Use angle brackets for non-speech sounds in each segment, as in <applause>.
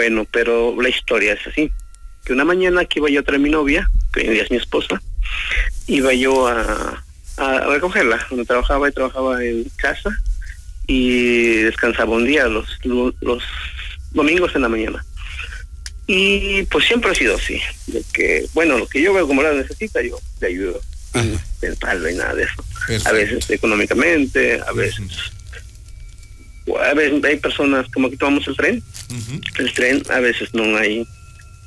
Bueno, pero la historia es así. Que una mañana que iba yo a traer a mi novia, que hoy en día es mi esposa, iba yo a, a recogerla, donde trabajaba y trabajaba en casa y descansaba un día los, los domingos en la mañana. Y pues siempre ha sido así, de que, bueno, lo que yo veo como la necesita, yo le ayudo. Mental, y nada de eso. A veces económicamente, a veces... A veces hay personas, como que tomamos el tren, el tren a veces no hay,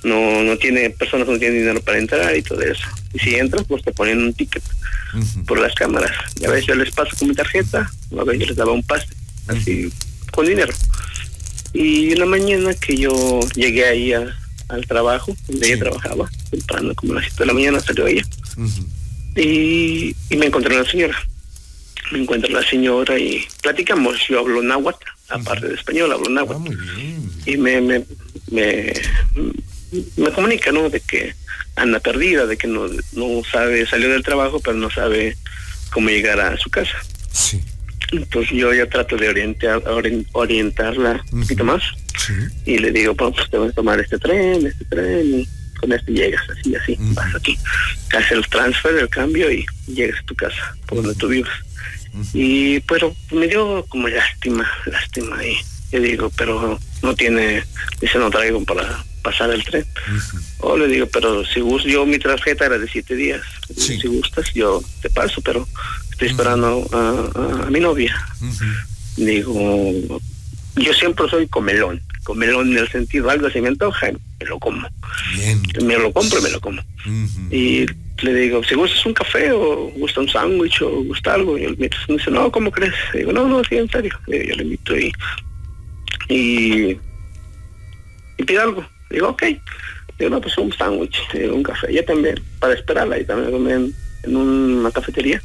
no no tiene, personas no tienen dinero para entrar y todo eso. Y si entras, pues te ponen un ticket por las cámaras. Y a veces yo les paso con mi tarjeta, a veces yo les daba un pase, así, con dinero. Y una mañana que yo llegué ahí al trabajo, donde ella trabajaba, temprano, como a las 7 de la mañana salió ella. y, y, me encontré una señora. Me encuentro la señora y platicamos. Yo hablo náhuatl, aparte de español, hablo náhuatl. Ah, y me, me, me, me comunica, ¿no? De que anda perdida, de que no, no sabe, salió del trabajo, pero no sabe cómo llegar a su casa. Sí. Entonces yo ya trato de orientar, orientarla un poquito más. Y le digo, pues te vas a tomar este tren, este tren, y con este llegas, así, así, vas aquí. Haces el transfer, el cambio y llegas a tu casa, por donde tú vives. Y pero me dio como lástima, lástima. Y yo digo, pero no tiene, dice, no traigo para pasar el tren. O le digo, pero si gusto, yo mi tarjeta era de siete días. Si gustas, yo te paso, pero estoy esperando a, mi novia. Digo, yo siempre soy comelón, comelón en el sentido, algo se me antoja, me lo como. Me lo compro y me lo como. Y le digo, si gustas un café o gusta un sándwich o gusta algo, y él me dice, no, ¿cómo crees? digo, no, no, sí, en serio. yo le invito y, y, y pide algo. Digo, ok. Digo, no, pues un sándwich, un café. Ya también, para esperarla, y también en una cafetería,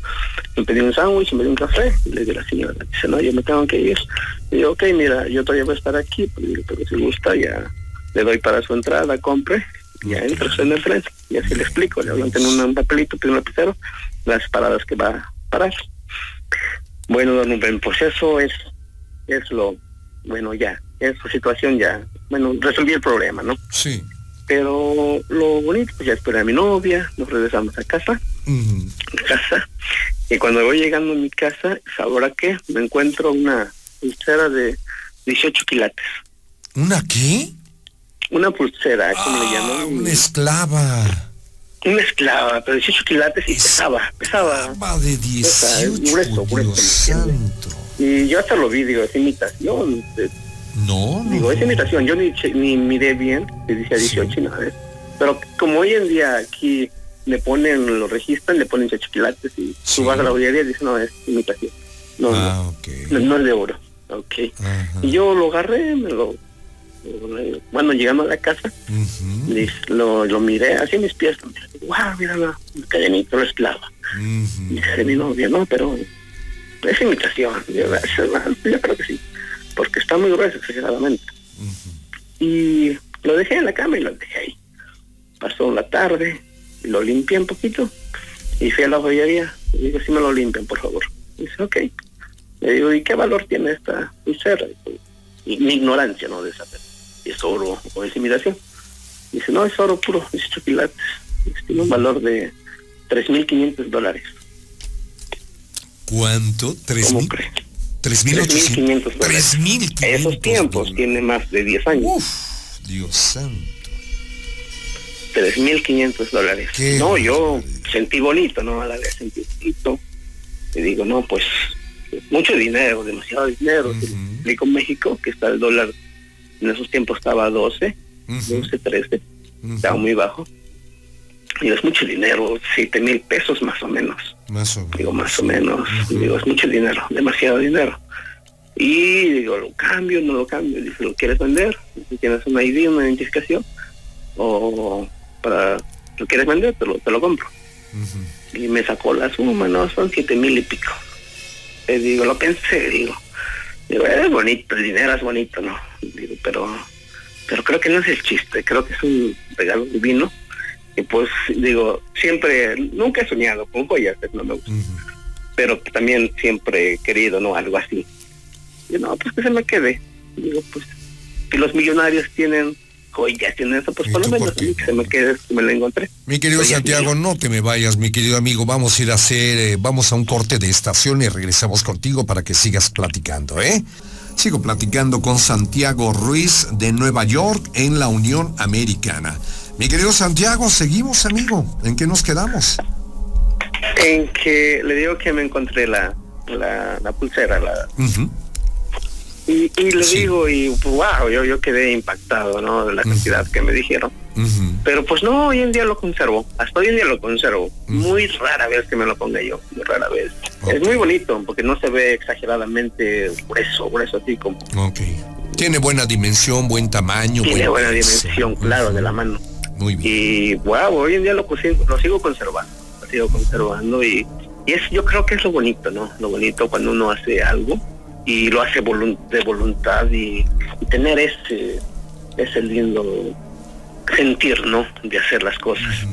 me pedí un sándwich, me pedí un café, y le dije a la señora, dice, no, yo me tengo que ir. Y digo, ok, mira, yo todavía voy a estar aquí, pues, pero si gusta, ya le doy para su entrada, compre, ya entro en el tren, y así le explico, le hablo en un papelito, pido un lapicero, las paradas que va a parar. Bueno, don Rubén, pues eso es, es lo, bueno, ya, es su situación ya, bueno, resolví el problema, ¿no? Sí. Pero lo bonito, pues ya esperé a mi novia, nos regresamos a casa, casa, y cuando voy llegando a mi casa, ¿ahora qué? Me encuentro una pulsera de 18 quilates. ¿Una qué? Una pulsera, ¿cómo le ah, llaman? Una esclava. Una esclava, pero 18 quilates y pesaba, pesaba. De 18, grueso, grueso, santo. Y yo hasta lo vi, digo, es imitación. No, no. Digo, es imitación. Yo ni, ni miré bien, que decía 18 y nada. Pero como hoy en día aquí le ponen, lo registran, le ponen choquilates y tú vas a la bollería y dices, no, es imitación. No, ah, no, no, es de oro. Ok. Y yo lo agarré, me lo bueno, llegando a la casa, lo, lo, miré así en mis pies. Wow, mira la cadenita, lo esclava. Dice mi novia, no, pero es imitación. Yo, yo, creo que sí, porque está muy grueso exageradamente. Y lo dejé en la cama y lo dejé ahí. Pasó la tarde, lo limpié un poquito y fui a la joyería. Y digo, si me lo limpian, por favor. Dice, ok. Le digo, ¿y qué valor tiene esta pulsera? Y mi ignorancia, ¿no? De saber es oro o es imitación. Dice, no, es oro puro, 18 quilates. Tiene un valor de 3.500 dólares. ¿Cuánto? ¿Cómo cree? 3.500 dólares. 3.500 Esos tiempos tiene más de 10 años. Uf, Dios santo. 3.500 dólares. No, yo sentí bonito, ¿no? A la vez sentí bonito. Y digo, no, pues mucho dinero, demasiado dinero. Uh con México, que está el dólar, en esos tiempos estaba a 12, 12, 13, estaba muy bajo. Y es mucho dinero, 7 mil pesos más o menos. Más o menos. Digo, más o menos. Digo, es mucho dinero, demasiado dinero. Y digo, lo cambio, no lo cambio. Dice, ¿lo quieres vender? Si tienes una ID, una identificación, o para, ¿lo quieres vender? Te lo, te lo compro. Y me sacó la suma, no, son siete mil y pico. Y digo, lo pensé, digo, digo, es bonito, el dinero es bonito, ¿no? Digo, pero, pero creo que no es el chiste, creo que es un regalo divino y pues digo, siempre, nunca he soñado con joyas, no me gusta. Pero también siempre he querido, ¿no? Algo así. Y no, pues que se me quede. Digo, pues, que los millonarios tienen joyas, tienen eso, pues por lo menos que se me quede, me lo encontré. Mi querido Santiago, no te me vayas, mi querido amigo, vamos a ir a hacer, eh, vamos a un corte de estación y regresamos contigo para que sigas platicando, ¿eh? Sigo platicando con Santiago Ruiz de Nueva York en la Unión Americana. Mi querido Santiago, seguimos, amigo. ¿En qué nos quedamos? En que le digo que me encontré la, la, pulsera, la, y, le digo, y wow, yo, yo quedé impactado, ¿no? De la cantidad que me dijeron. Pero pues no, hoy en día lo conservo. Hasta hoy en día lo conservo. Muy rara vez que me lo ponga yo, muy rara vez. Es muy bonito porque no se ve exageradamente grueso, grueso así como. Ok. Tiene buena dimensión, buen tamaño. Tiene buena dimensión, claro, de la mano. Muy bien. Y wow, hoy en día lo, lo sigo conservando. Lo sigo conservando y, y es, yo creo que es lo bonito, ¿no? Lo bonito cuando uno hace algo y lo hace de voluntad y, tener ese, ese lindo sentir, ¿no? De hacer las cosas.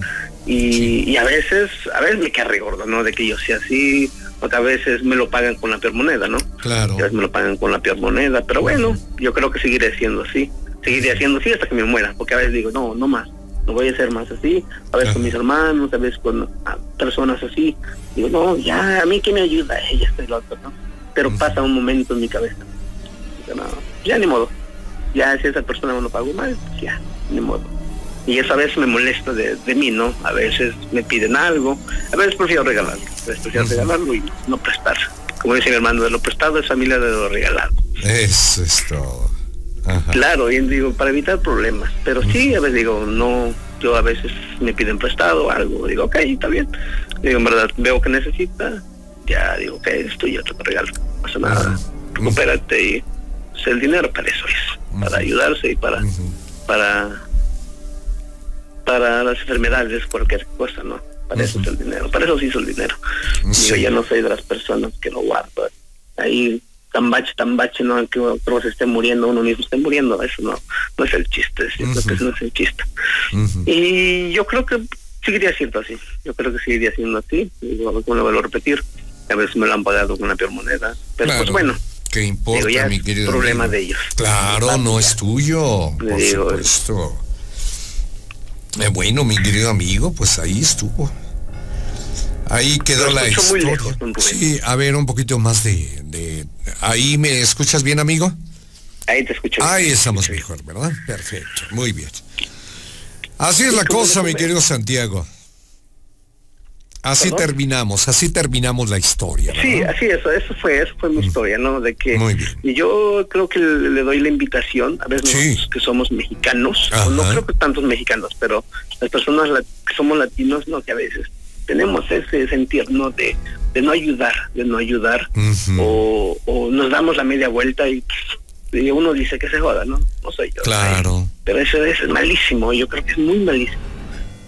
Y, y, a veces, a veces me queda gordo, ¿no? De que yo sea así, a veces me lo pagan con la peor moneda, ¿no? Claro. A veces me lo pagan con la peor moneda, pero bueno, yo creo que seguiré siendo así. Seguiré haciendo así hasta que me muera, porque a veces digo, no, no más, no voy a ser más así, a veces con mis hermanos, a veces con personas así. Digo, no, ya, a mí que me ayuda, <laughs> ella, está el otro, ¿no? Pero pasa un momento en mi cabeza. ya ni modo. Ya si esa persona lo pagó mal, pues ya, ni modo. Y eso a veces me molesta de, mí, ¿no? A veces me piden algo, a veces prefiero regalarlo, a veces prefiero regalarlo y no prestar. Como dice mi hermano, de lo prestado es familia de lo regalado. Eso es todo. Claro, y digo, para evitar problemas. Pero sí, a veces digo, no, yo a veces me piden prestado algo, digo, ok, está bien. Digo, en verdad, veo que necesita, ya digo, que esto ya te regalo, no pasa nada, recupérate y pues, el dinero para eso es, para ayudarse y para, para, para las enfermedades, cualquier cosa, ¿no? Para eso es el dinero, para eso sí hizo el dinero. Yo ya no soy de las personas que lo guardo. Ahí tan bache, tan bache, no que otro se esté muriendo, uno mismo esté muriendo, eso no, no es el chiste, que eso no es el chiste. Y yo creo que seguiría siendo así, yo creo que seguiría siendo así, y lo vuelvo a repetir, a veces me lo han pagado con una peor moneda. Pero pues bueno. ¿Qué importa, mi querido? problema de ellos. Claro, no es tuyo, por supuesto. Eh, bueno, mi querido amigo, pues ahí estuvo. Ahí quedó la historia. sí, a ver, un poquito más de, de, Ahí me escuchas bien, amigo. Ahí te escucho. Ahí estamos mejor, ¿verdad? Perfecto, muy bien. Así es la cosa, mi querido Santiago. Así terminamos, así terminamos la historia. Sí, así es, eso fue, eso fue mi historia, ¿no? De que y yo creo que le, doy la invitación a ver que somos mexicanos, no creo que tantos mexicanos, pero las personas que somos latinos, no que a veces tenemos ese sentir, ¿no? De, de no ayudar, de no ayudar, o, nos damos la media vuelta y, uno dice que se joda, ¿no? No soy yo. Claro. Pero eso es malísimo, yo creo que es muy malísimo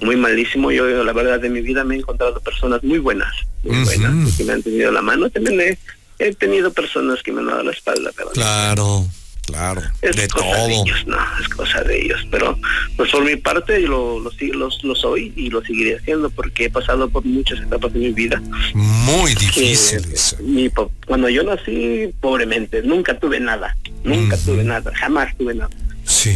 muy malísimo. Yo, la verdad, de mi vida me he encontrado personas muy buenas, muy buenas, que me han tenido la mano. También he, tenido personas que me han dado la espalda. Pero claro, claro, es de cosa todo. De ellos, no, es cosa de ellos. Pero, pues por mi parte, lo, lo, lo, soy y lo seguiré haciendo porque he pasado por muchas etapas de mi vida. Muy difíciles. cuando yo nací, pobremente, nunca tuve nada, nunca tuve nada, jamás tuve nada.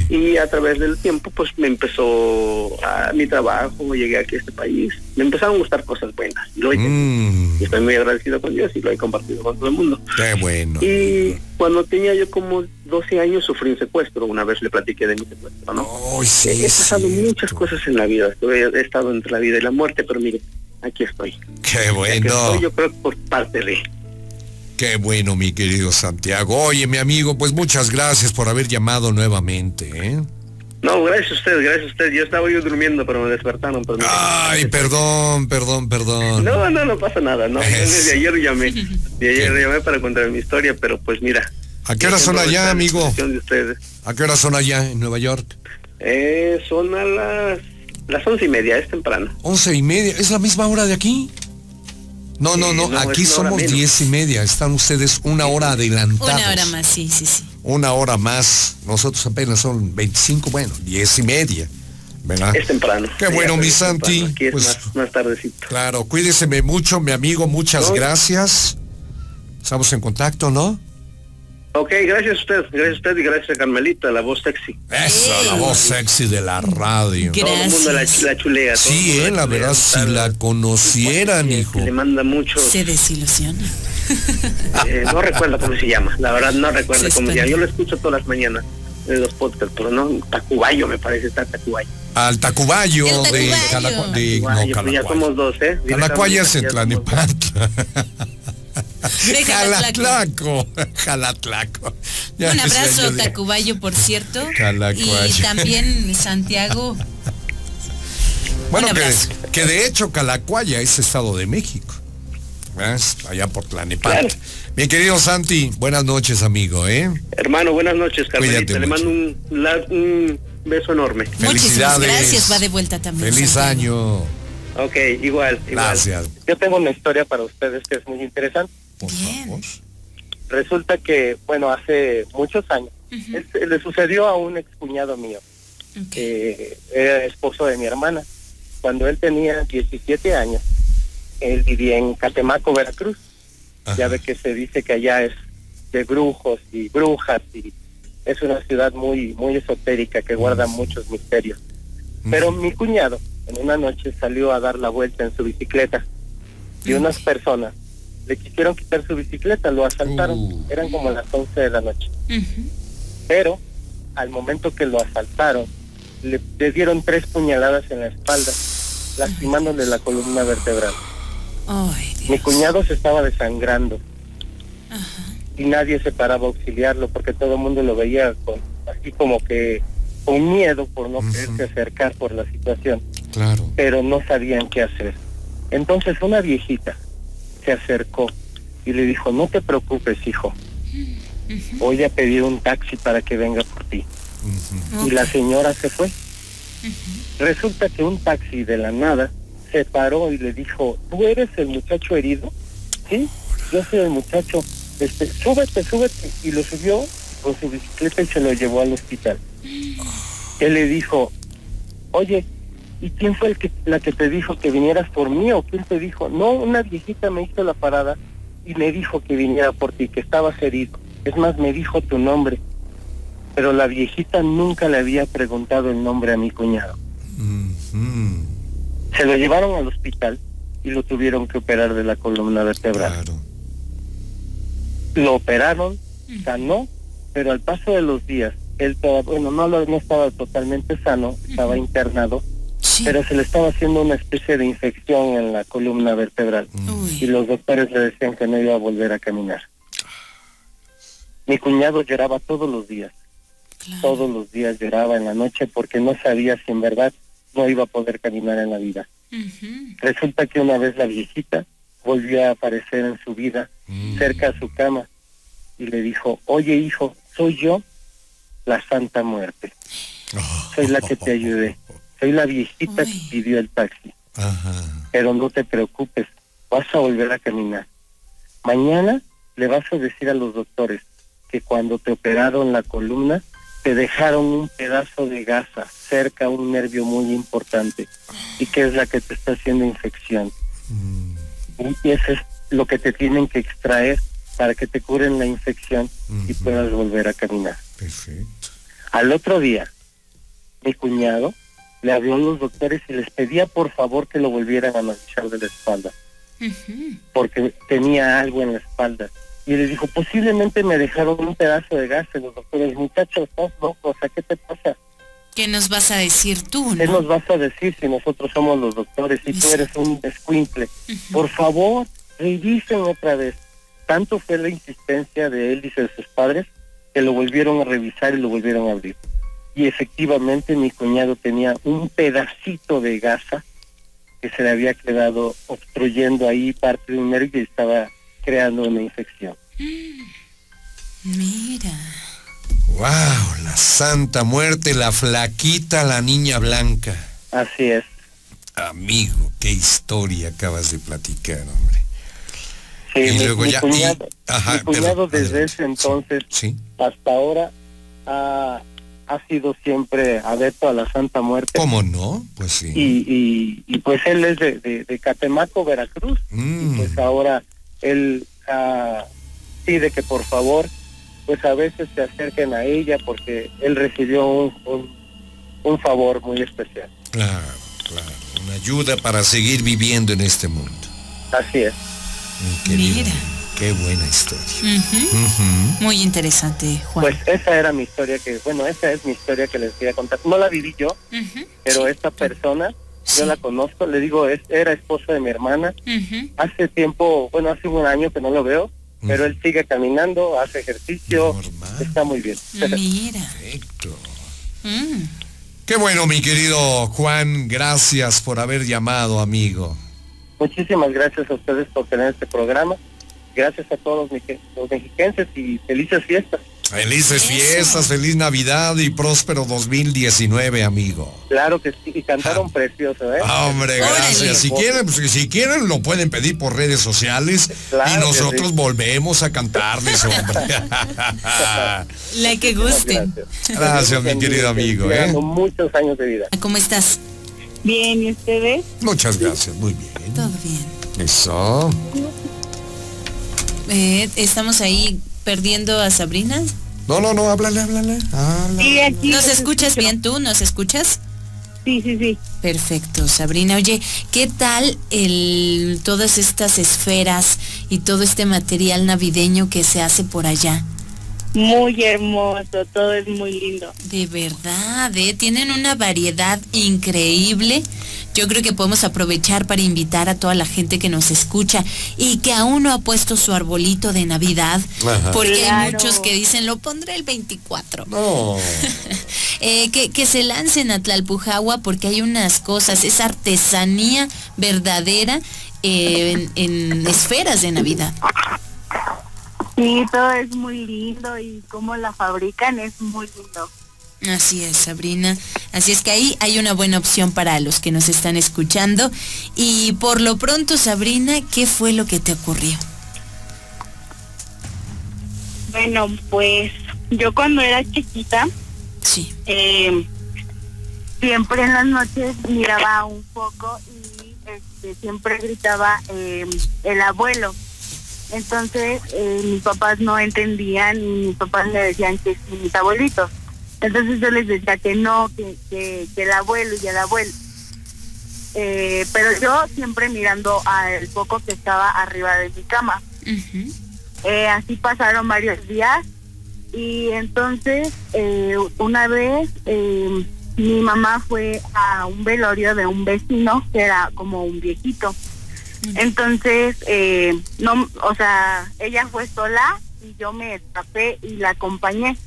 Y a través del tiempo, pues me empezó a mi trabajo, llegué aquí a este país, me empezaron a gustar cosas buenas. Y, lo mm. y estoy muy agradecido con Dios y lo he compartido con todo el mundo. Qué bueno. Y cuando tenía yo como 12 años sufrí un secuestro, una vez le platiqué de mi secuestro, ¿no? he pasado muchas cosas en la vida, he estado entre la vida y la muerte, pero mire, aquí estoy. Qué bueno. yo creo por parte de Qué bueno, mi querido Santiago. Oye, mi amigo, pues muchas gracias por haber llamado nuevamente, ¿eh? No, gracias a usted, gracias a usted. Yo estaba yo durmiendo, pero me despertaron. Ay, perdón, perdón, perdón. No, no, no pasa nada, ¿no? Desde ayer llamé, de ayer llamé para contar mi historia, pero pues mira. ¿A qué hora son allá, amigo? ¿A qué hora son allá en Nueva York? Eh, son a las, las once y media, es temprano. Once y media, ¿es la misma hora de aquí? No, no, no, aquí somos diez y media, están ustedes una hora adelantados. Una hora más, sí, sí, sí. Una hora más, nosotros apenas son 25, bueno, diez y media. ¿verdad? Es temprano. Qué bueno, mi Santi. pues, más, tardecito. Claro, cuídeseme mucho, mi amigo, muchas gracias. Estamos en contacto, ¿no? Ok, gracias a usted, gracias a usted y gracias a Carmelita, la voz sexy. Eso, la voz sexy de la radio. Todo el mundo la, la chulea. Sí, eh, la chulea, verdad, si la conocieran, Que hijo. Le manda mucho, Se desilusiona. <laughs> eh, no recuerdo cómo se llama, la verdad no recuerdo Sí, cómo se llama. Yo lo escucho todas las mañanas en los podcasts, pero no, Tacubayo me parece, está Tacubayo. Al Tacubayo de Tacubayo. Calacua- de no, Tacubayo, pues ya somos dos, ¿eh? Calacuaya es en. Tlanepantla. <laughs> Jalatlaco. Jalatlaco. <laughs> Ya Un abrazo, Tacubayo, por cierto. Calacuaya. Y también Santiago. Bueno, que, que de hecho Calacuaya es Estado de México. ¿Ves? Allá por Tlanepantla. Claro. Mi querido Santi, buenas noches, amigo, ¿eh? Hermano, buenas noches, Carmelita. Cuídate Le mucho. mando un, la- un beso enorme. Muchísimas Felicidades. gracias. Va de vuelta también. Feliz Santiago. año. Ok, igual, igual. Gracias. Yo tengo una historia para ustedes que es muy interesante. Por Bien. favor. Resulta que, bueno, hace muchos años, es- le sucedió a un excuñado mío, que era esposo de mi hermana. Cuando él tenía 17 años, él vivía en Catemaco, Veracruz. Ajá. Ya ve que se dice que allá es de brujos y brujas y es una ciudad muy muy esotérica que guarda muchos misterios. Pero mi cuñado en una noche salió a dar la vuelta en su bicicleta y unas personas le quisieron quitar su bicicleta, lo asaltaron. Uh. Eran como las 11 de la noche. Pero al momento que lo asaltaron, le, le dieron tres puñaladas en la espalda, lastimándole la columna vertebral. Ay, Mi cuñado se estaba desangrando Ajá. y nadie se paraba a auxiliarlo porque todo el mundo lo veía con, así como que con miedo por no Ujú. quererse acercar por la situación, Claro. pero no sabían qué hacer. Entonces una viejita se acercó y le dijo, no te preocupes, hijo, voy a pedir un taxi para que venga por ti. Y la señora se fue. Resulta que un taxi de la nada se paró y le dijo, ¿tú eres el muchacho herido? Sí, yo soy el muchacho. Este, súbete, súbete. Y lo subió con su bicicleta y se lo llevó al hospital. Él le dijo, oye, ¿y quién fue el que, la que te dijo que vinieras por mí o quién te dijo? No, una viejita me hizo la parada y me dijo que viniera por ti, que estabas herido. Es más, me dijo tu nombre. Pero la viejita nunca le había preguntado el nombre a mi cuñado. Se lo llevaron al hospital y lo tuvieron que operar de la columna vertebral. Claro. Lo operaron, sanó, pero al paso de los días, él todavía, bueno, no, lo- no estaba totalmente sano, estaba internado, Sí. pero se le estaba haciendo una especie de infección en la columna vertebral y los doctores le decían que no iba a volver a caminar. Mi cuñado lloraba todos los días, claro. todos los días lloraba en la noche porque no sabía si en verdad no iba a poder caminar en la vida. Resulta que una vez la viejita volvió a aparecer en su vida Mm. cerca a su cama y le dijo, oye hijo, soy yo, la Santa Muerte, soy la que te ayudé, soy la viejita Uy. que pidió el taxi, Ajá. pero no te preocupes, vas a volver a caminar. Mañana le vas a decir a los doctores que cuando te operaron la columna, te dejaron un pedazo de gasa cerca a un nervio muy importante y que es la que te está haciendo infección. Mm. Y eso es lo que te tienen que extraer para que te curen la infección y puedas volver a caminar. Perfecto. Al otro día, mi cuñado le habló a los doctores y les pedía por favor que lo volvieran a analizar de la espalda, porque tenía algo en la espalda. Y le dijo, posiblemente me dejaron un pedazo de gas. Y los doctores, muchachos, estás loco, o sea, ¿qué te pasa? ¿Qué nos vas a decir tú, ¿Qué no? nos vas a decir si nosotros somos los doctores y tú eres un escuincle? Por favor, revisen otra vez. Tanto fue la insistencia de él y de sus padres que lo volvieron a revisar y lo volvieron a abrir. Y efectivamente mi cuñado tenía un pedacito de gasa que se le había quedado obstruyendo ahí parte de un nervio y estaba creando una infección. Mira. Wow, la Santa Muerte, la flaquita, la niña blanca. Así es. Amigo, qué historia acabas de platicar, hombre. Sí, Y mi, luego mi ya- cuñado, y- ajá, mi cuñado perdón, desde adelante. ese entonces Sí. hasta ahora ha, ha sido siempre adepto a la Santa Muerte. ¿Cómo no? Pues sí. y, y, y pues él es de, de, de Catemaco, Veracruz, Mm. y pues ahora él ah, pide que por favor pues a veces se acerquen a ella porque él recibió un, un, un favor muy especial. Claro, claro. Una ayuda para seguir viviendo en este mundo. Así es. Mira. Qué buena historia. Muy interesante, Juan. Pues esa era mi historia que, bueno, esa es mi historia que les quería contar. No la viví yo, pero Sí. esta persona, Sí. yo la conozco, le digo, es, era esposo de mi hermana. Hace tiempo, bueno, hace un año que no lo veo, pero él sigue caminando, hace ejercicio, Normal. está muy bien. Mira. Perfecto. Mm. Qué bueno, mi querido Juan. Gracias por haber llamado, amigo. Muchísimas gracias a ustedes por tener este programa. Gracias a todos los, los mexiquenses y felices fiestas. Felices fiestas, feliz Navidad y próspero 2019, amigo. Claro que sí, y cantaron precioso, ¿eh? Ah, Hombre, gracias. Si quieren, pues, si quieren lo pueden pedir por redes sociales Claro y nosotros sí. volvemos a cantarles, hombre. <laughs> <laughs> La que guste. Gracias, Gracias, mi querido amigo, ¿eh? Muchos años de vida. ¿Cómo estás? Bien, ¿y ustedes? Muchas gracias, muy bien. Todo bien. Eso. Eh, Estamos ahí perdiendo a Sabrina. No, no, no, háblale, háblale. háblale. Sí, aquí. ¿Nos escuchas escucho. bien tú? ¿Nos escuchas? Sí, sí, sí. Perfecto, Sabrina. Oye, ¿qué tal el, todas estas esferas y todo este material navideño que se hace por allá? Muy hermoso, todo es muy lindo. De verdad, ¿eh? tienen una variedad increíble. Yo creo que podemos aprovechar para invitar a toda la gente que nos escucha y que aún no ha puesto su arbolito de Navidad, Ajá. porque hay muchos que dicen, lo pondré el 24. No. <laughs> Eh, que, que se lancen a Tlalpujagua porque hay unas cosas, es artesanía verdadera eh, en, en esferas de Navidad. Sí, todo es muy lindo y cómo la fabrican es muy lindo. Así es, Sabrina. Así es que ahí hay una buena opción para los que nos están escuchando. Y por lo pronto, Sabrina, ¿qué fue lo que te ocurrió? Bueno, pues yo cuando era chiquita, Sí. eh, siempre en las noches miraba un foco y este, siempre gritaba eh, el abuelo. Entonces eh, mis papás no entendían y mis papás me decían que sí, mis abuelitos. Entonces yo les decía que no, que, que, que el abuelo y el abuelo. Eh, pero yo siempre mirando al foco que estaba arriba de mi cama. Eh, así pasaron varios días y entonces eh, una vez mi mamá fue a un velorio de un vecino que era como un viejito. Entonces, eh, no, o sea, ella fue sola y yo me escapé y la acompañé.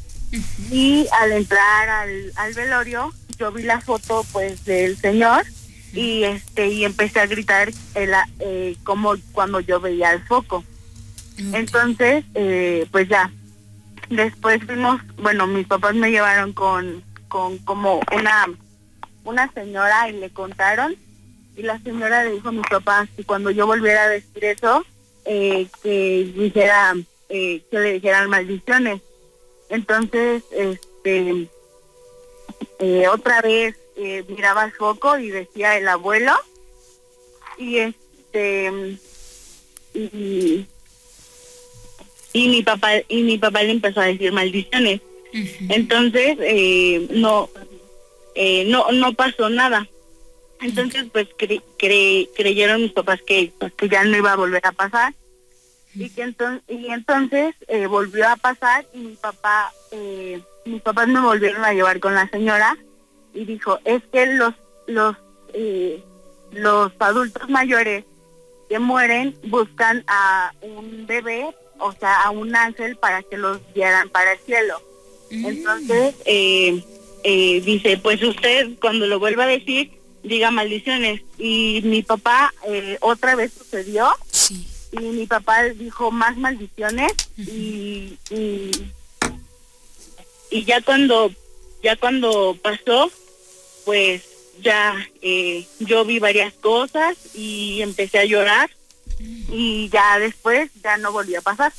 Y al entrar al, al velorio, yo vi la foto pues del señor y este y empecé a gritar el, eh, como cuando yo veía el foco. Entonces, eh, pues ya, después fuimos, bueno, mis papás me llevaron con, con como una, una señora y le contaron y la señora le dijo a mis papás que cuando yo volviera a decir eso, eh, que dijera, eh, que le dijeran maldiciones. Entonces, este, eh, otra vez eh, miraba el foco y decía el abuelo y este y y mi papá y mi papá le empezó a decir maldiciones Ujú. entonces eh, no eh, no no pasó nada entonces pues cre- cre- creyeron mis papás que pues, que ya no iba a volver a pasar y que entonces y entonces eh, volvió a pasar y mi papá eh, mis papás me volvieron a llevar con la señora y dijo es que los los eh, los adultos mayores que mueren buscan a un bebé o sea a un ángel para que los guiaran para el cielo Mm. entonces, eh, eh, dice, pues usted cuando lo vuelva a decir, diga maldiciones. Y mi papá, eh, otra vez sucedió, Sí. y mi papá dijo más maldiciones, y, y, y ya cuando, ya cuando pasó, pues ya eh, yo vi varias cosas y empecé a llorar, y ya después ya no volvió a pasar.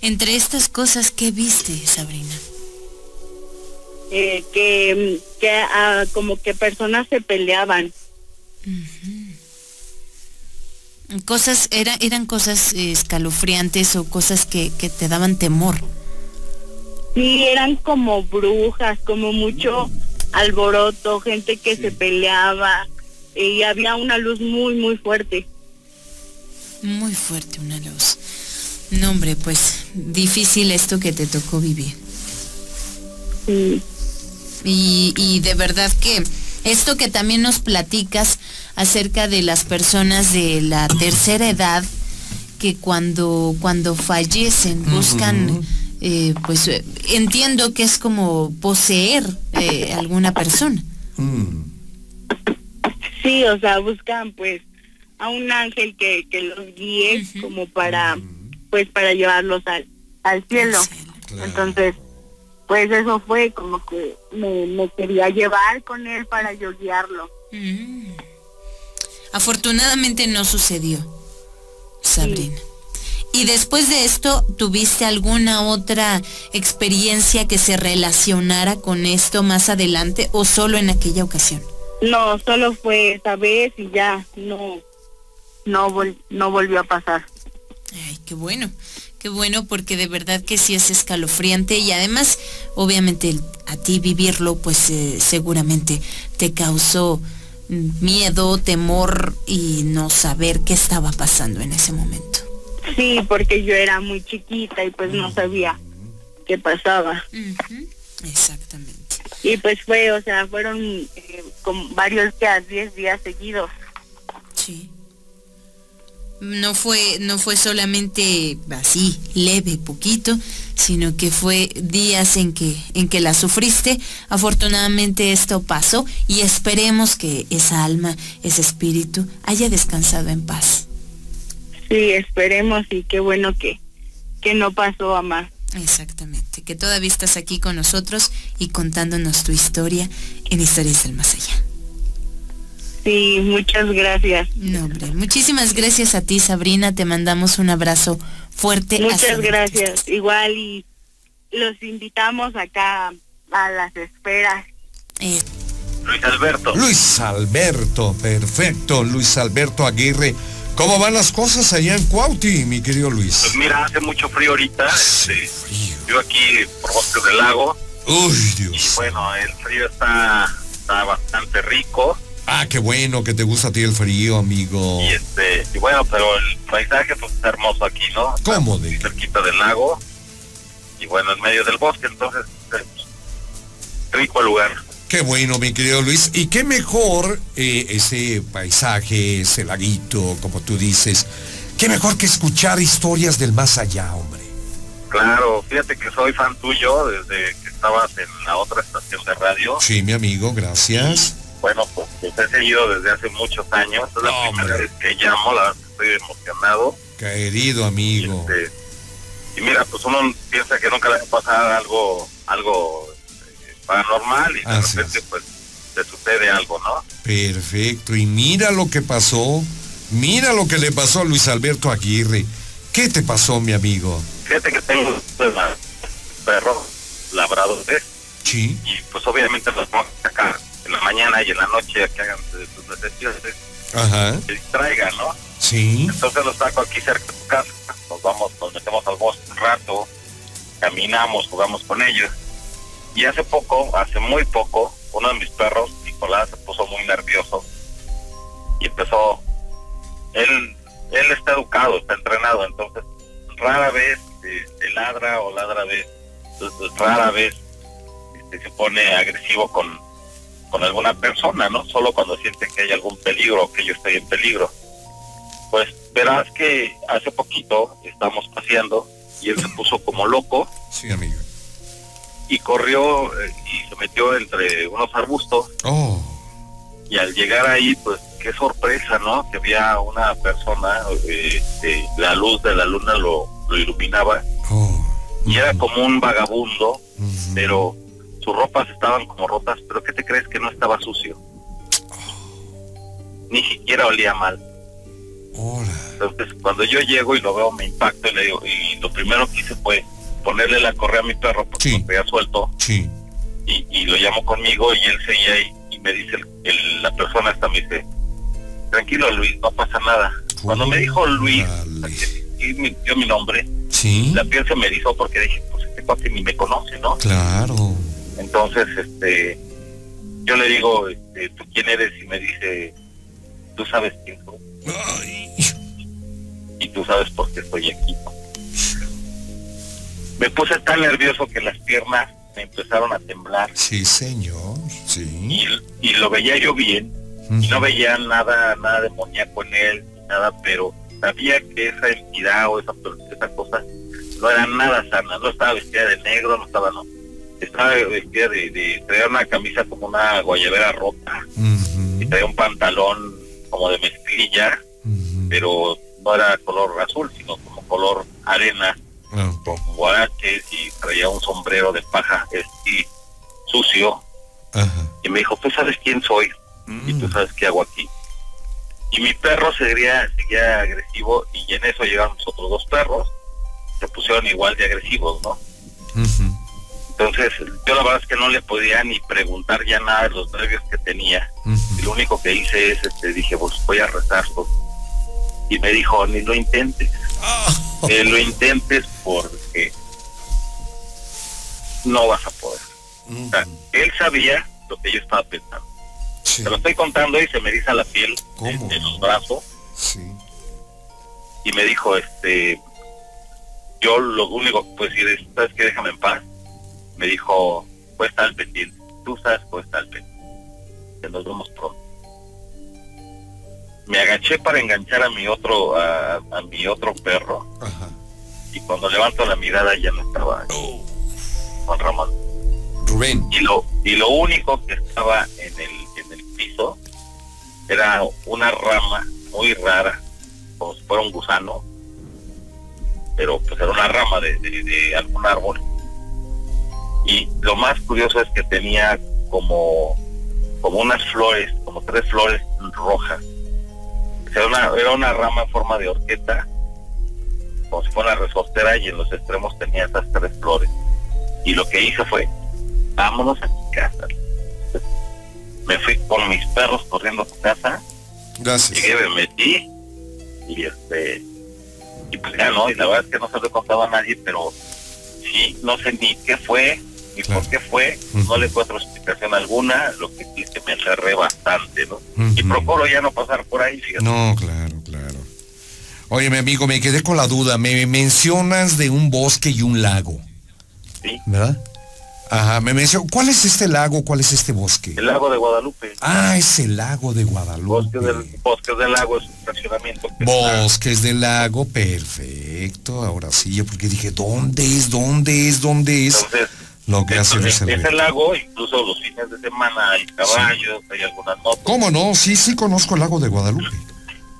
Entre estas cosas, ¿qué viste, Sabrina? Eh, que, que ah, como que personas se peleaban. Cosas, era, eran cosas escalofriantes o cosas que, que te daban temor. Sí, eran como brujas, como mucho alboroto, gente que se peleaba y había una luz muy, muy fuerte. Muy fuerte una luz. No, hombre, pues difícil esto que te tocó vivir. Sí. Y, y de verdad que esto que también nos platicas acerca de las personas de la tercera edad que cuando, cuando fallecen buscan, eh, pues eh, entiendo que es como poseer eh, alguna persona. Mm. Sí, o sea, buscan pues a un ángel que, que los guíe como para, pues para llevarlos al, al cielo. Claro. Entonces, pues eso fue como que me, me quería llevar con él para yo guiarlo. Mm. Afortunadamente no sucedió, Sabrina. ¿Y después de esto tuviste alguna otra experiencia que se relacionara con esto más adelante o solo en aquella ocasión? No, solo fue esa vez y ya no no vol- no volvió a pasar. Ay, qué bueno, qué bueno porque de verdad que sí es escalofriante y además, obviamente, a ti vivirlo, pues eh, seguramente te causó mm, miedo, temor y no saber qué estaba pasando en ese momento. Sí, porque yo era muy chiquita y pues no sabía qué pasaba. Exactamente. Y pues fue, o sea, fueron eh, como varios días, 10 días seguidos. Sí. No fue, no fue solamente así, leve, poquito, sino que fue días en que, en que la sufriste. Afortunadamente esto pasó y esperemos que esa alma, ese espíritu, haya descansado en paz. Sí, esperemos y qué bueno que, que no pasó a más. Exactamente, que todavía estás aquí con nosotros y contándonos tu historia en Historias del Más Allá. Sí, muchas gracias. No, hombre, muchísimas gracias a ti, Sabrina. Te mandamos un abrazo fuerte. Muchas gracias. Igual y los invitamos acá a las esperas. Eh, Luis Alberto. Luis Alberto, perfecto, Luis Alberto Aguirre. ¿Cómo van las cosas allá en Cuauti, mi querido Pues Luis? mira, hace mucho frío ahorita. este, yo aquí por Bosques del Lago. Uy, Y Dios. bueno, el frío está, está bastante rico. Ah, qué bueno que te gusta a ti el frío, amigo. Y este, y bueno, pero el paisaje pues está hermoso aquí, ¿no? ¿Cómo de cerquita del lago. Y bueno, en medio del bosque, entonces, rico el lugar. Qué bueno, mi querido Luis. Y qué mejor eh, ese paisaje, ese laguito, como tú dices. Qué mejor que escuchar historias del más allá, hombre. Claro, fíjate que soy fan tuyo desde que estabas en la otra estación de radio. Sí, mi amigo, gracias. Bueno, pues te he seguido desde hace muchos años. Es la No, primera hombre. vez que llamo, la verdad estoy emocionado. Querido Y, amigo. este, y mira, pues uno piensa que nunca le va a pasar algo, algo eh, paranormal y de Así repente es. pues te sucede algo, ¿no? Perfecto. Y mira lo que pasó. Mira lo que le pasó a Luis Alberto Aguirre. ¿Qué te pasó, mi amigo? Fíjate que tengo pues, la- perros labradores Sí. y pues obviamente los vamos a sacar en la mañana y en la noche a que hagan sus necesidades, Ajá. se distraigan, ¿no? Sí. Entonces los saco aquí cerca de tu casa, nos vamos, nos metemos al bosque un rato, caminamos, jugamos con ellos. Y hace poco, hace muy poco, uno de mis perros, Nicolás, se puso muy nervioso y empezó, él, él está educado, está entrenado, entonces rara vez eh, se ladra o ladra vez, rara vez este, se pone agresivo con, con alguna persona, ¿no? Solo cuando siente que hay algún peligro o que yo estoy en peligro. Pues verás que hace poquito estamos paseando y él se <laughs> puso como loco Sí, amigo. y corrió eh, y se metió entre unos arbustos Oh. y al llegar ahí pues qué sorpresa no que había una persona eh, este, la luz de la luna lo, lo iluminaba Oh. y era como un vagabundo pero sus ropas estaban como rotas pero qué te crees que no estaba sucio ni siquiera olía mal Hola. Entonces, cuando yo llego y lo veo, me impacto y le digo, y lo primero que hice fue ponerle la correa a mi perro porque Sí. lo había suelto Sí. y, y lo llamo conmigo y él seguía ahí y me dice, el- el- la persona esta me dice, tranquilo Luis, no pasa nada. Cuando me dijo Luis, y me dio mi nombre, sí. la piel se me erizó porque dije, pues este cuate ni me conoce, ¿no? Claro. Entonces, este, yo le digo, este, ¿tú quién eres? Y me dice, ¿tú sabes quién soy? Y tú sabes por qué estoy aquí. Me puse tan nervioso que las piernas me empezaron a temblar. Sí, señor, sí. Y, lo veía yo bien, y no veía nada, nada demoníaco en él, nada, pero sabía que esa entidad o esa, esa cosa no era nada sana, no estaba vestida de negro, no estaba, no, estaba vestida de, de traía una camisa como una guayabera rota, y traía un pantalón como de mezclilla, pero no era color azul, sino como color arena, ah. con guaraches y traía un sombrero de paja este, sucio. Y me dijo, ¿tú sabes quién soy? Y tú mm. sabes qué hago aquí. Y mi perro seguía, seguía agresivo y en eso llegaron los otros dos perros. Se pusieron igual de agresivos, ¿no? Entonces, yo la verdad es que no le podía ni preguntar ya nada de los nervios que tenía. Y lo único que hice es, este, dije, pues voy a rezar. Pues. Y me dijo, ni lo intentes. Oh. lo intentes porque no vas a poder. él sabía lo que yo estaba pensando. Se lo estoy contando y se me eriza la piel de, los brazos. Y me dijo, este, yo lo único que puedo decir es, ¿sabes qué? Déjame en paz me dijo, pues estar al pendiente, tú sabes, pues estar al pendiente, nos vemos pronto. Me agaché para enganchar a mi otro, a, mi otro perro, y cuando levanto la mirada ya no estaba oh. Juan Ramón. Rubén. Y lo, y lo único que estaba en el, en el piso era una rama muy rara, como si fuera un gusano, pero pues era una rama de, de algún árbol y lo más curioso es que tenía como, como unas flores, como tres flores rojas. Era una, era una rama en forma de horqueta, como si fuera una resortera, y en los extremos tenía esas tres flores. Y lo que hice fue, vámonos a mi casa. Me fui con mis perros corriendo a tu casa. Gracias. Llegué, me metí, y este, y pues ya no, y la verdad es que no se lo he contado a nadie, pero sí, no sé ni qué fue, y por qué fue, no le encuentro explicación alguna, lo que sí que me acerré bastante, ¿no? Y procuro ya no pasar por ahí, fíjate. No, claro, claro. Oye, mi amigo, me quedé con la duda, me mencionas de un bosque y un lago. Sí. ¿Verdad? Ajá, me mencionó, ¿cuál es este lago, cuál es este bosque? El lago de Guadalupe. Ah, es el lago de Guadalupe. Bosques del, bosques del lago es un fraccionamiento. Bosques del lago, perfecto, ahora sí, porque dije, ¿dónde es, dónde es, dónde es? Entonces, lo que hace ese lago, incluso los fines de semana hay caballos, hay algunas notas. ¿Cómo no? Sí, sí conozco el lago de Guadalupe.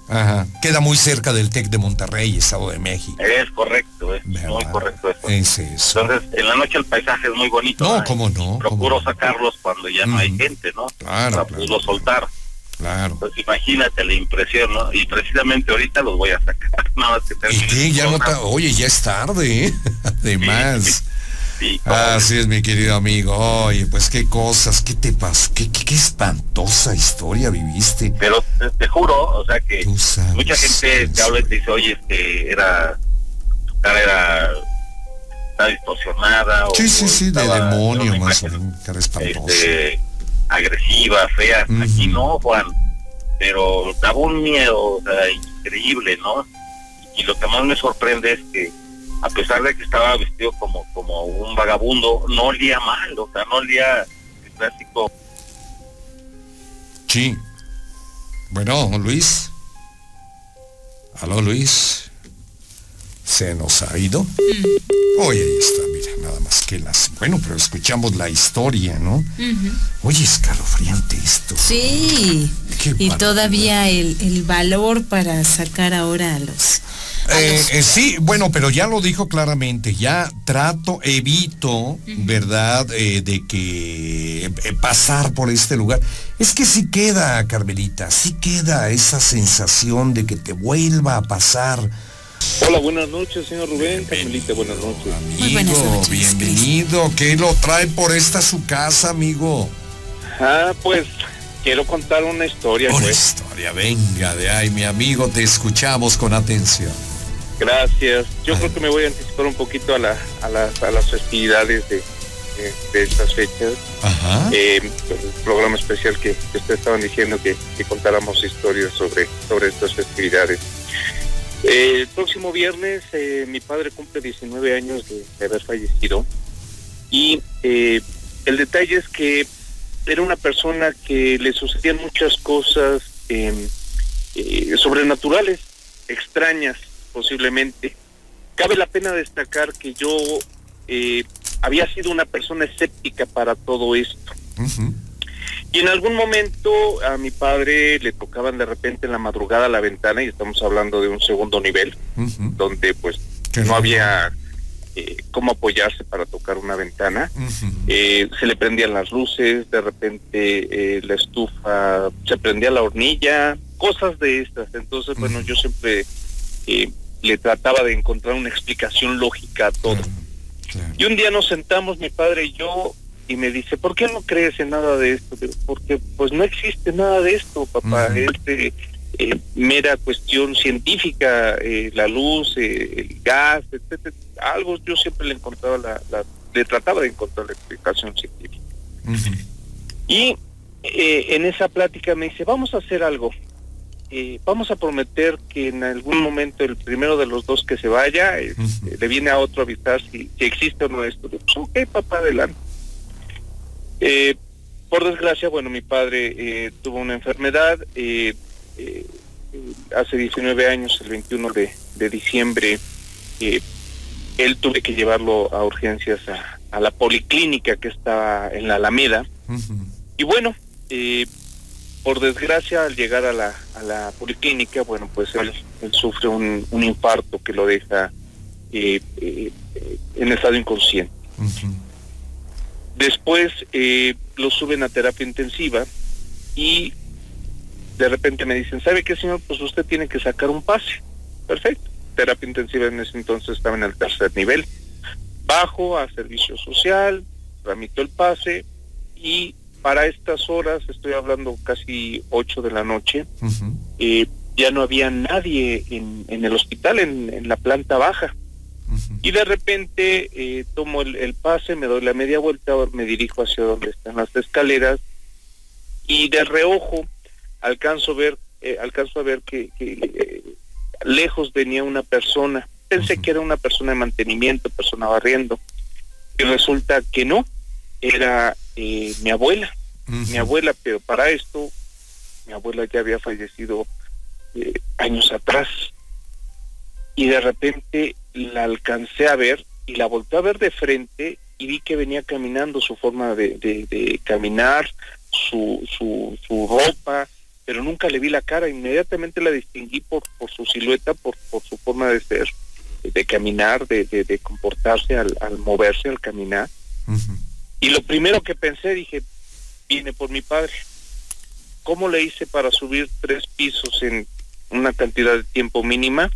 Ajá. Queda muy cerca del TEC de Monterrey, Estado de México. Es correcto, es muy correcto eso. Es eso. Entonces, en la noche el paisaje es muy bonito. No, cómo no. Procuro sacarlos cuando ya no hay gente, ¿no? Claro. Para poderlos soltar. Claro. Imagínate la impresión, ¿no? Y precisamente ahorita los voy a sacar. <laughs> Nada más que ¿Y qué? Ya no Oye, ya es tarde, ¿eh? <laughs> Además. Así es, mi querido amigo. Oye, pues qué cosas, qué te pasó, qué, qué, espantosa historia viviste. Pero te, juro, o sea que mucha gente te habla y te dice, oye, que era, tu cara era, está distorsionada. Sí, sí, sí, de demonio más o menos, cara espantosa. Este, agresiva, fea. Aquí no, Juan, pero daba un miedo, o sea, increíble, ¿no? Y lo que más me sorprende es que a pesar de que estaba vestido como, como un vagabundo, no olía mal, o sea, no olía el clásico. Sí. Bueno, Luis. Aló, Luis. ¿Se nos ha ido? Mm. Oye, ahí está, mira, nada más que las... Bueno, pero escuchamos la historia, ¿no? Oye, escalofriante esto. Sí. y todavía el, el valor para sacar ahora a los eh, eh, sí, bueno, pero ya lo dijo claramente, ya trato, evito, ¿verdad?, eh, de que pasar por este lugar. Es que sí queda, Carmelita, sí queda esa sensación de que te vuelva a pasar. Hola, buenas noches, señor Rubén. Carmelita, buenas noches. Amigo, bienvenido. ¿Qué lo trae por esta su casa, amigo? Ah, pues quiero contar una historia. Una pues. historia, venga de ahí, mi amigo, te escuchamos con atención. Gracias. Yo Ay. creo que me voy a anticipar un poquito a, la, a, las, a las festividades de, de, de estas fechas. Ajá. Eh, el programa especial que, que ustedes estaban diciendo que, que contáramos historias sobre, sobre estas festividades. Eh, el próximo viernes eh, mi padre cumple 19 años de, de haber fallecido y eh, el detalle es que era una persona que le sucedían muchas cosas eh, eh, sobrenaturales, extrañas posiblemente. Cabe la pena destacar que yo eh, había sido una persona escéptica para todo esto. Y en algún momento a mi padre le tocaban de repente en la madrugada la ventana, y estamos hablando de un segundo nivel, donde pues Qué no había eh, cómo apoyarse para tocar una ventana. Eh, se le prendían las luces, de repente eh, la estufa, se prendía la hornilla, cosas de estas. Entonces, bueno, yo siempre le trataba de encontrar una explicación lógica a todo. Y un día nos sentamos, mi padre y yo, y me dice, ¿por qué no crees en nada de esto? Porque pues no existe nada de esto, papá. Ujú. Es de, eh, mera cuestión científica, eh, la luz, eh, el gas, etcétera. Algo yo siempre le encontraba la, la- le trataba de encontrar la explicación científica. Ujú. Y eh, en esa plática me dice, vamos a hacer algo. Eh, vamos a prometer que en algún momento el primero de los dos que se vaya eh, le viene a otro a avisar si, si existe o no esto. Pues, ok, papá, adelante. Eh, por desgracia, bueno, mi padre eh, tuvo una enfermedad. hace 19 años, el 21 de, de diciembre, él tuve que llevarlo a urgencias a, a la policlínica que está en la Alameda. Y bueno, eh, por desgracia, al llegar a la, a la policlínica, bueno, pues él, él sufre un, un infarto que lo deja eh, eh, en estado inconsciente. Después eh, lo suben a terapia intensiva y de repente me dicen, ¿sabe qué, señor? Pues usted tiene que sacar un pase. Perfecto. Terapia intensiva en ese entonces estaba en el tercer nivel. Bajo a servicio social, tramito el pase y para estas horas, estoy hablando casi 8 de la noche, eh, ya no había nadie en, en el hospital, en, en la planta baja. Y de repente eh, tomo el, el pase, me doy la media vuelta, me dirijo hacia donde están las escaleras y de reojo alcanzo ver, eh, alcanzo a ver que, que, eh, lejos venía una persona. Pensé que era una persona de mantenimiento, persona barriendo. Y resulta que no, era eh, mi abuela, mi abuela, pero para esto mi abuela ya había fallecido eh, años atrás. Y de repente la alcancé a ver y la volteé a ver de frente y vi que venía caminando su forma de, de- de caminar, su, su, su ropa, pero nunca le vi la cara, inmediatamente la distinguí por, por su silueta, por, por su forma de ser, de caminar, de, de, de comportarse al, al moverse, al caminar. Y lo primero que pensé, dije, vine por mi padre. ¿Cómo le hice para subir tres pisos en una cantidad de tiempo mínima?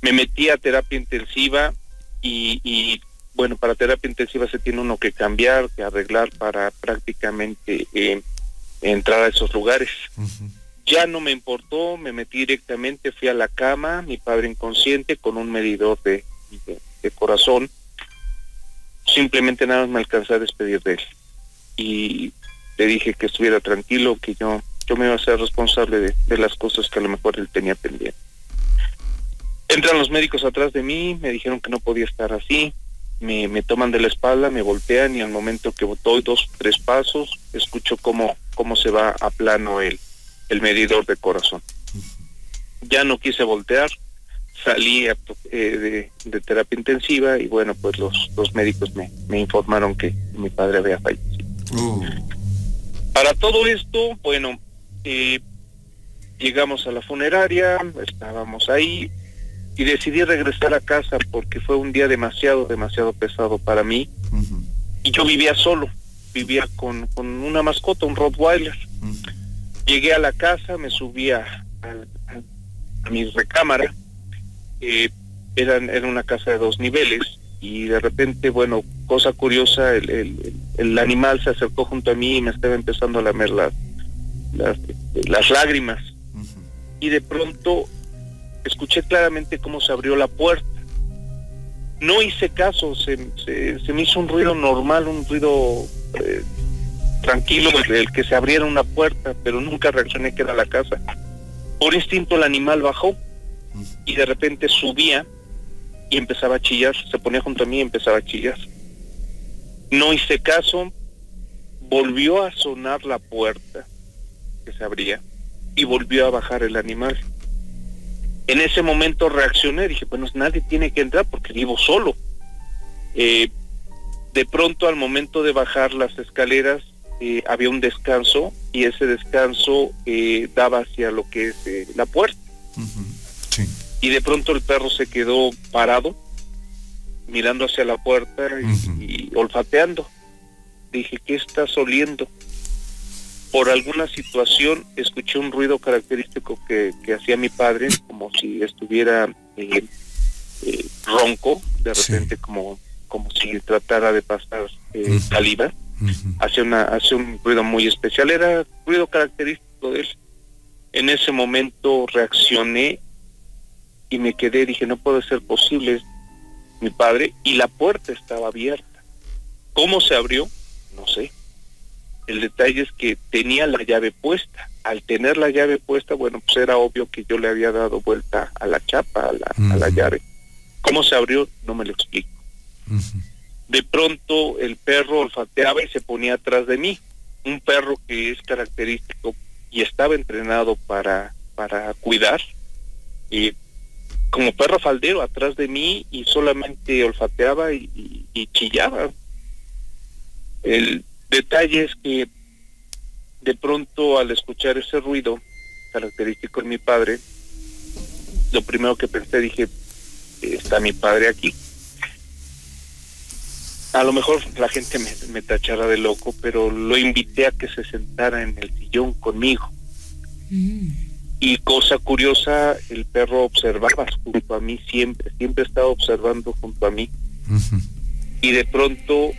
Me metí a terapia intensiva y, y, bueno, para terapia intensiva se tiene uno que cambiar, que arreglar para prácticamente eh, entrar a esos lugares. Ya no me importó, me metí directamente, fui a la cama, mi padre inconsciente con un medidor de, de, de corazón. Simplemente nada más me alcancé a despedir de él. Y le dije que estuviera tranquilo, que yo, yo me iba a ser responsable de, de las cosas que a lo mejor él tenía pendiente. Entran los médicos atrás de mí, me dijeron que no podía estar así, me, me toman de la espalda, me voltean y al momento que doy dos, tres pasos, escucho cómo, cómo se va a plano el, el medidor de corazón. Ya no quise voltear, salí a- eh, de, de terapia intensiva y bueno, pues los, los médicos me, me informaron que mi padre había fallecido. Uh. Para todo esto, bueno, eh, llegamos a la funeraria, estábamos ahí y decidí regresar a casa porque fue un día demasiado, demasiado pesado para mí y yo vivía solo, vivía con, con una mascota, un Rottweiler. Llegué a la casa, me subí a, a- a mi recámara, eh, eran, era una casa de dos niveles y de repente, bueno, cosa curiosa, el, el- el animal se acercó junto a mí y me estaba empezando a lamer las, las, las lágrimas. Y de pronto escuché claramente cómo se abrió la puerta. No hice caso, se, se, me hizo un ruido normal, un ruido eh, tranquilo, el que se abriera una puerta, pero nunca reaccioné que era la casa. Por instinto el animal bajó y de repente subía y empezaba a chillar, se ponía junto a mí y empezaba a chillar. No hice caso, volvió a sonar la puerta que se abría y volvió a bajar el animal. En ese momento reaccioné, dije, bueno, nadie tiene que entrar porque vivo solo. Eh, de pronto al momento de bajar las escaleras eh, había un descanso y ese descanso eh, daba hacia lo que es la puerta. Y de pronto el perro se quedó parado, mirando hacia la puerta y olfateando. Dije, ¿qué estás oliendo? por alguna situación escuché un ruido característico que, hacía mi padre, como si estuviera eh, eh, ronco, de repente como, como si tratara de pasar eh, saliva. Hacía, una, hace un ruido muy especial, era ruido característico de él. En ese momento reaccioné y me quedé, dije, no puede ser posible, mi padre, y la puerta estaba abierta. ¿Cómo se abrió? No sé el detalle es que tenía la llave puesta. Al tener la llave puesta, bueno, pues era obvio que yo le había dado vuelta a la chapa, a la, a la llave. ¿Cómo se abrió? No me lo explico. De pronto el perro olfateaba y se ponía atrás de mí. Un perro que es característico y estaba entrenado para, para cuidar. Y como perro faldero atrás de mí y solamente olfateaba y, chillaba. El, Detalle es que de pronto al escuchar ese ruido característico de mi padre, lo primero que pensé dije, está mi padre aquí. A lo mejor la gente me, me tachará de loco, pero lo invité a que se sentara en el sillón conmigo. Mm. Y cosa curiosa, el perro observaba junto a mí siempre, siempre estaba observando junto a mí. Y de pronto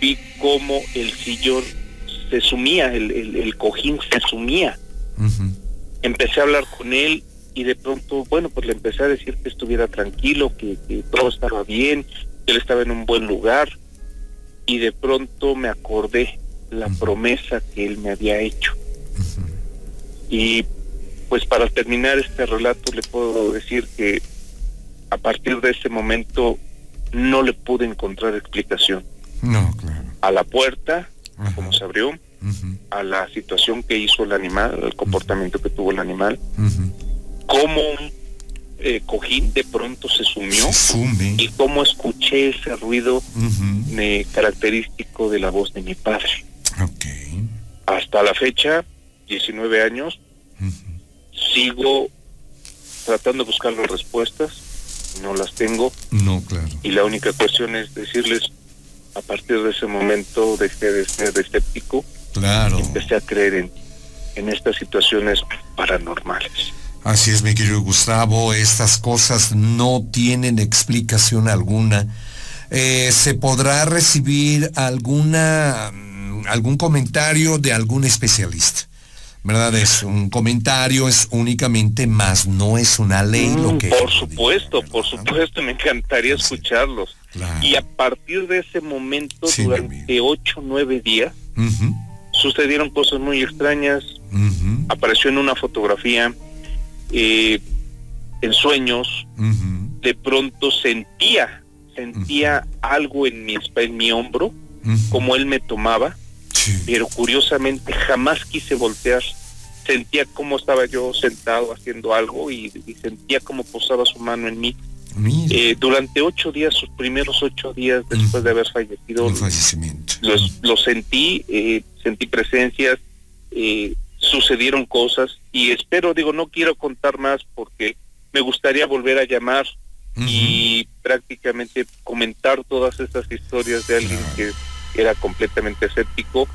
vi cómo el sillón se sumía, el, cojín se sumía. Empecé a hablar con él y de pronto, bueno, pues le empecé a decir que estuviera tranquilo, que, todo estaba bien, que él estaba en un buen lugar. Y de pronto me acordé la promesa que él me había hecho. Y pues para terminar este relato le puedo decir que a partir de ese momento no le pude encontrar explicación. No, claro. A la puerta, como se abrió, a la situación que hizo el animal, el comportamiento que tuvo el animal, cómo un eh, cojín de pronto se sumió y cómo escuché ese ruido característico de la voz de mi padre. Hasta la fecha, 19 años, sigo tratando de buscar las respuestas, no las tengo. No, claro. Y la única cuestión es decirles, a partir de ese momento dejé de ser escéptico. Claro. Y empecé a creer en, en estas situaciones paranormales. Así es, mi querido Gustavo, estas cosas no tienen explicación alguna. Eh, ¿Se podrá recibir alguna mm, algún comentario de algún especialista? ¿Verdad? Es un comentario, es únicamente más, no es una ley lo mm, que... Por supuesto, por supuesto, me encantaría escucharlos. Y a partir de ese momento, durante ocho, nueve días, sucedieron cosas muy extrañas. Apareció en una fotografía, eh, en sueños, de pronto sentía, sentía algo en mi, en mi hombro, como él me tomaba, pero curiosamente jamás quise voltear. Sentía como estaba yo sentado haciendo algo y sentía como posaba su mano en mí. Eh, durante ocho días, sus primeros ocho días después de haber fallecido, Los, sentí, eh, sentí presencias, eh, sucedieron cosas y espero, digo, no quiero contar más porque me gustaría volver a llamar y prácticamente comentar todas estas historias de alguien que era completamente escéptico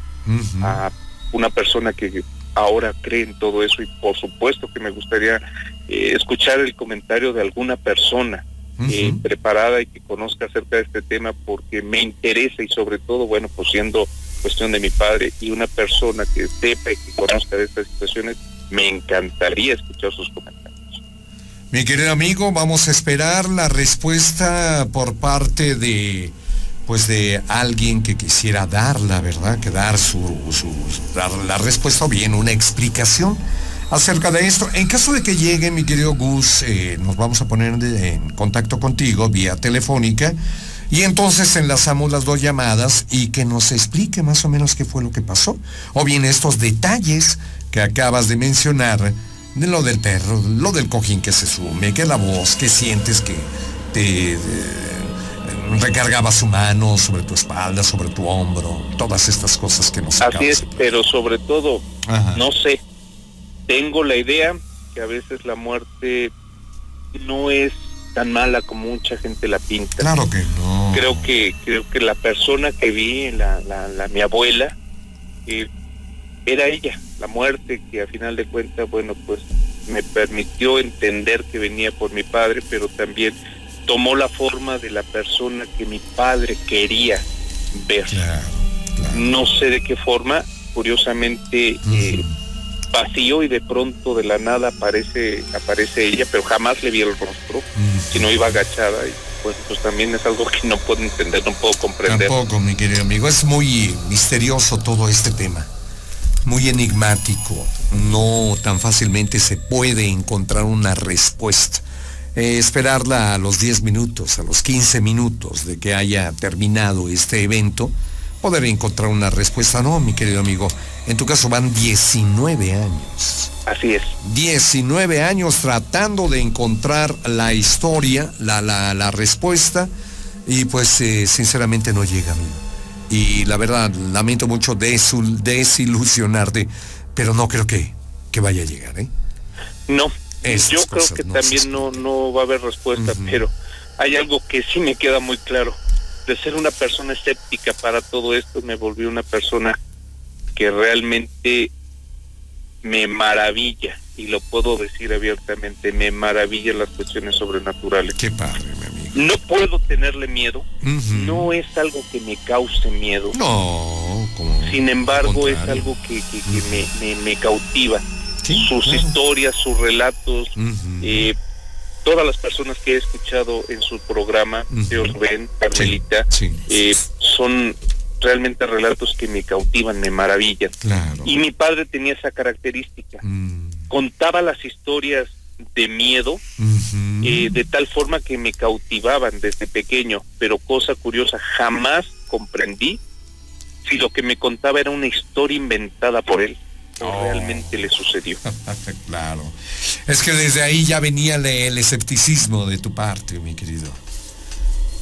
a una persona que ahora cree en todo eso y por supuesto que me gustaría escuchar el comentario de alguna persona eh, preparada y que conozca acerca de este tema porque me interesa y sobre todo, bueno, pues siendo cuestión de mi padre y una persona que sepa y que conozca de estas situaciones, me encantaría escuchar sus comentarios. Mi querido amigo, vamos a esperar la respuesta por parte de pues de alguien que quisiera dar la verdad, que dar su, dar la respuesta o bien una explicación acerca de esto. En caso de que llegue, mi querido Gus, eh, nos vamos a poner en contacto contigo vía telefónica y entonces enlazamos las dos llamadas y que nos explique más o menos qué fue lo que pasó. O bien estos detalles que acabas de mencionar de lo del perro, lo del cojín que se sume, que la voz, que sientes que te... Eh, recargaba su mano sobre tu espalda, sobre tu hombro, todas estas cosas que nos Así es, pero sobre todo, no sé, tengo la idea que a veces la muerte no es tan mala como mucha gente la pinta. Claro que no. Creo que creo que la persona que vi, la, la, mi abuela, eh, era ella, la muerte que a final de cuentas, bueno, pues me permitió entender que venía por mi padre, pero también tomó la forma de la persona que mi padre quería ver. No sé de qué forma, curiosamente eh, vacío y de pronto de la nada aparece aparece ella, pero jamás le vi el rostro, sino iba agachada y pues, pues también es algo que no puedo entender, no puedo comprender. Tampoco, mi querido amigo, es muy misterioso todo este tema, muy enigmático, no tan fácilmente se puede encontrar una respuesta. Eh, esperarla a los 10 minutos, a los 15 minutos de que haya terminado este evento, poder encontrar una respuesta. No, mi querido amigo, en tu caso van 19 años. Así es. 19 años tratando de encontrar la historia, la, la, respuesta, y pues eh, sinceramente no llega, amigo. Y la verdad, lamento mucho desilusionarte, pero no creo que, que vaya a llegar, ¿eh? No, yo creo que también no, no va a haber respuesta, pero hay algo que sí me queda muy claro. De ser una persona escéptica para todo esto, me volví una persona que realmente me maravilla, y lo puedo decir abiertamente, me maravilla las cuestiones sobrenaturales. Qué padre, mi amigo. No puedo tenerle miedo, no es algo que me cause miedo. No, Sin embargo, es algo que, me, me, me cautiva sus historias, sus relatos, eh, todas las personas que he escuchado en su programa, Dios ven, Carmelita, eh, son realmente relatos que me cautivan, me maravillan. Y mi padre tenía esa característica. Mm. Contaba las historias de miedo eh, de tal forma que me cautivaban desde pequeño, pero cosa curiosa, jamás comprendí si lo que me contaba era una historia inventada por él realmente le sucedió. <laughs> claro. Es que desde ahí ya venía el, escepticismo de tu parte, mi querido.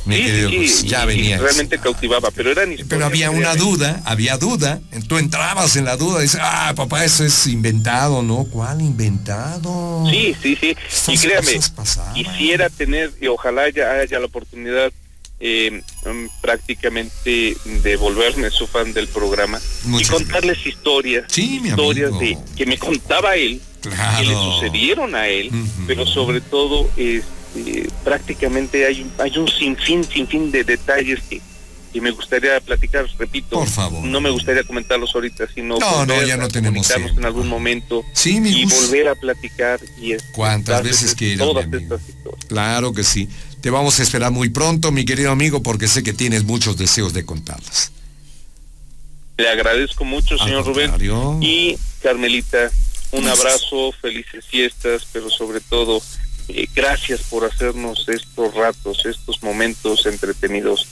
Mi querido, ya venía. realmente cautivaba, pero era Pero había una duda, había duda. Tú entrabas en la duda y dices, ah, papá, eso es inventado, ¿no? ¿Cuál inventado? Sí, sí, sí. y créame, quisiera tener, y ojalá haya la oportunidad eh, prácticamente devolverme su fan del programa y contarles historias, historias de que me contaba él, que le sucedieron a él, pero sobre todo este, prácticamente hay, hay un sinfín, sinfín de detalles que, que me gustaría platicar, repito, no me gustaría comentarlos ahorita, sino no, no, ya no tenemos en algún momento y volver a platicar y cuántas veces quieras, todas estas historias. Claro que sí. Te vamos a esperar muy pronto, mi querido amigo, porque sé que tienes muchos deseos de contarlas. Le agradezco mucho, señor Rubén. Y Carmelita, un abrazo, felices fiestas, pero sobre todo, eh, gracias por hacernos estos ratos, estos momentos entretenidos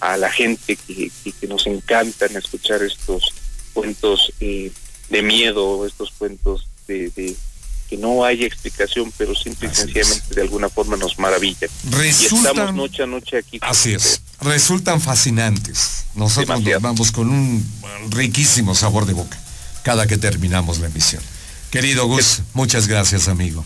a la gente que, nos encantan escuchar estos cuentos eh, de miedo, estos cuentos de, que no hay explicación, pero simple y sencillamente de alguna forma nos maravilla. y estamos noche a noche aquí. Así es. Resultan fascinantes. Nosotros nos vamos con un riquísimo sabor de boca cada que terminamos la emisión. Querido Gus, muchas gracias, amigo.